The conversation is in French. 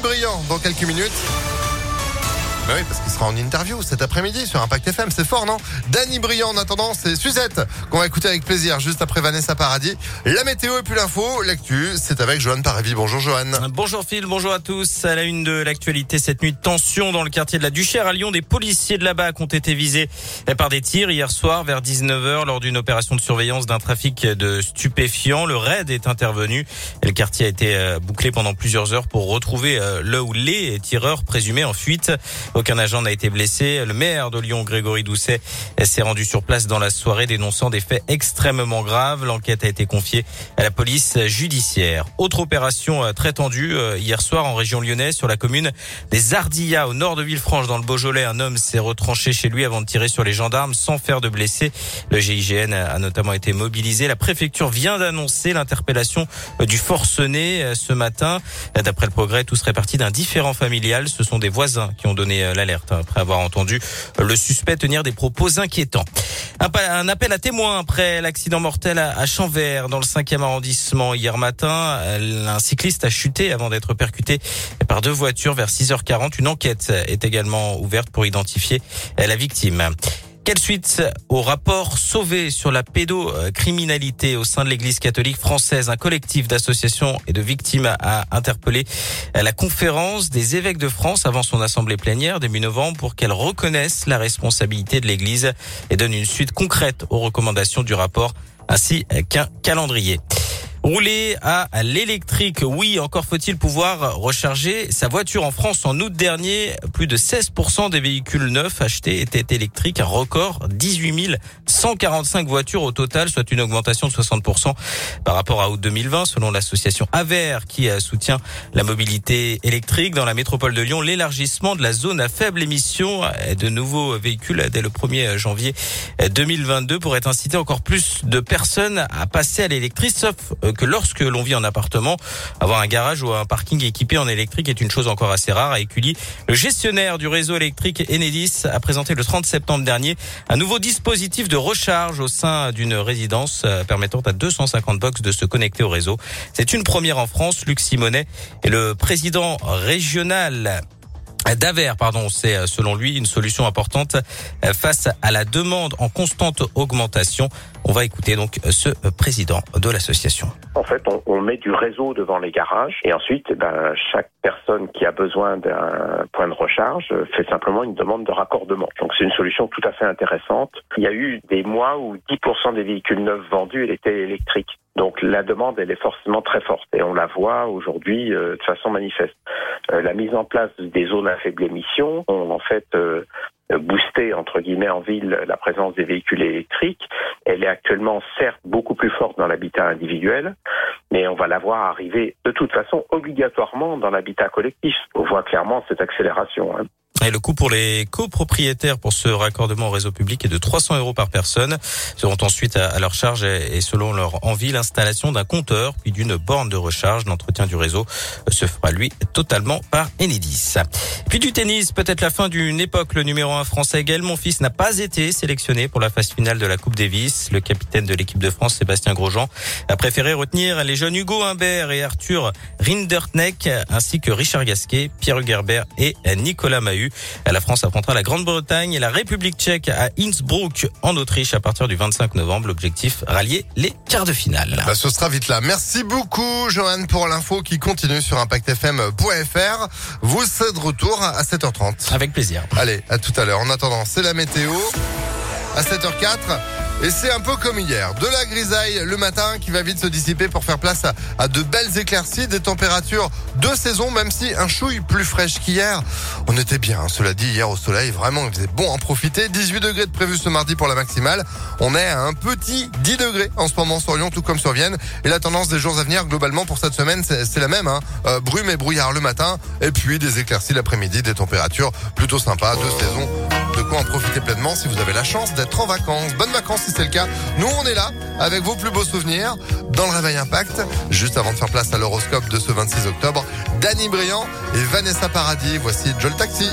Briand dans quelques minutes. Bah oui, parce qu'il sera en interview cet après-midi sur Impact FM. C'est fort, non? Danny Briand, en attendant, c'est Suzette qu'on va écouter avec plaisir juste après Vanessa Paradis. La météo et puis l'info, l'actu, c'est avec Johan Paravi. Bonjour Johan. Bonjour Phil, bonjour à tous. À la une de l'actualité cette nuit, tension dans le quartier de la Duchère à Lyon. Des policiers de la BAC ont été visés par des tirs hier soir vers 19h lors d'une opération de surveillance d'un trafic de stupéfiants. Le raid est intervenu. Le quartier a été euh, bouclé pendant plusieurs heures pour retrouver euh, le ou les tireurs présumés en fuite. Aucun agent n'a été blessé. Le maire de Lyon, Grégory Doucet, s'est rendu sur place dans la soirée dénonçant des faits extrêmement graves. L'enquête a été confiée à la police judiciaire. Autre opération euh, très tendue euh, hier soir en région lyonnaise sur la commune des Ardillas au nord de Villefranche dans le Beaujolais. Un homme s'est retranché chez lui avant de tirer sur les gendarmes sans faire de blessés. Le GIGN a notamment été mobilisé. La préfecture vient d'annoncer l'interpellation euh, du forcené ce matin. D'après le progrès, tout serait parti d'un différent familial. Ce sont des voisins qui ont donné l'alerte après avoir entendu le suspect tenir des propos inquiétants. Un appel à témoins après l'accident mortel à Chanvert dans le 5e arrondissement hier matin. Un cycliste a chuté avant d'être percuté par deux voitures vers 6h40. Une enquête est également ouverte pour identifier la victime. Quelle suite au rapport sauvé sur la pédocriminalité au sein de l'Église catholique française? Un collectif d'associations et de victimes a interpellé la conférence des évêques de France avant son assemblée plénière début novembre pour qu'elle reconnaisse la responsabilité de l'Église et donne une suite concrète aux recommandations du rapport ainsi qu'un calendrier. Rouler à l'électrique, oui, encore faut-il pouvoir recharger sa voiture en France en août dernier. Plus de 16% des véhicules neufs achetés étaient électriques, un record 18 145 voitures au total, soit une augmentation de 60% par rapport à août 2020, selon l'association AVER qui soutient la mobilité électrique dans la métropole de Lyon. L'élargissement de la zone à faible émission de nouveaux véhicules dès le 1er janvier 2022 pourrait inciter encore plus de personnes à passer à l'électrique, sauf que lorsque l'on vit en appartement, avoir un garage ou un parking équipé en électrique est une chose encore assez rare. À Écully, le gestionnaire du réseau électrique Enedis a présenté le 30 septembre dernier un nouveau dispositif de recharge au sein d'une résidence euh, permettant à 250 box de se connecter au réseau. C'est une première en France. Luc Simonet est le président régional Daver, pardon, c'est euh, selon lui une solution importante euh, face à la demande en constante augmentation. On va écouter donc ce président de l'association. En fait, on, met du réseau devant les garages et ensuite, ben, chaque personne qui a besoin d'un point de recharge fait simplement une demande de raccordement. Donc c'est une solution tout à fait intéressante. Il y a eu des mois où 10% des véhicules neufs vendus étaient électriques. Donc la demande, elle est forcément très forte et on la voit aujourd'hui euh, de façon manifeste. Euh, la mise en place des zones à faible émission ont en fait euh, boosté entre guillemets en ville la présence des véhicules électriques. Elle est actuellement certes beaucoup plus forte dans l'habitat individuel, mais on va la voir arriver de toute façon obligatoirement dans l'habitat collectif. On voit clairement cette accélération. Hein. Et le coût pour les copropriétaires pour ce raccordement au réseau public est de 300 euros par personne. Seront ensuite à leur charge et selon leur envie l'installation d'un compteur puis d'une borne de recharge. L'entretien du réseau se fera lui totalement par Enedis. Puis du tennis, peut-être la fin d'une époque. Le numéro 1 français Gaël Monfils n'a pas été sélectionné pour la phase finale de la Coupe Davis. Le capitaine de l'équipe de France, Sébastien Grosjean, a préféré retenir les jeunes Hugo Humbert et Arthur Rinderknecht ainsi que Richard Gasquet, Pierre Gerber et Nicolas Mahut. La France affrontera la Grande-Bretagne et la République tchèque à Innsbruck en Autriche à partir du 25 novembre. L'objectif, rallier les quarts de finale. Bah, ce sera vite là. Merci beaucoup, Johan, pour l'info qui continue sur ImpactFM.fr. Vous êtes de retour à 7h30. Avec plaisir. Allez, à tout à l'heure. En attendant, c'est la météo à 7h04. Et c'est un peu comme hier. De la grisaille le matin qui va vite se dissiper pour faire place à, de belles éclaircies, des températures de saison, même si un chouille plus fraîche qu'hier. On était bien, hein, cela dit, hier au soleil, vraiment, il faisait bon en profiter. 18 degrés de prévu ce mardi pour la maximale. On est à un petit 10 degrés en ce moment sur Lyon, tout comme sur Vienne. Et la tendance des jours à venir, globalement, pour cette semaine, c'est la même. Hein. Euh, brume et brouillard le matin, et puis des éclaircies l'après-midi, des températures plutôt sympas de saison en profiter pleinement si vous avez la chance d'être en vacances. Bonnes vacances si c'est le cas. Nous, on est là avec vos plus beaux souvenirs dans le Réveil Impact. Juste avant de faire place à l'horoscope de ce 26 octobre, Danny Briand et Vanessa Paradis. Voici Joel Taxi.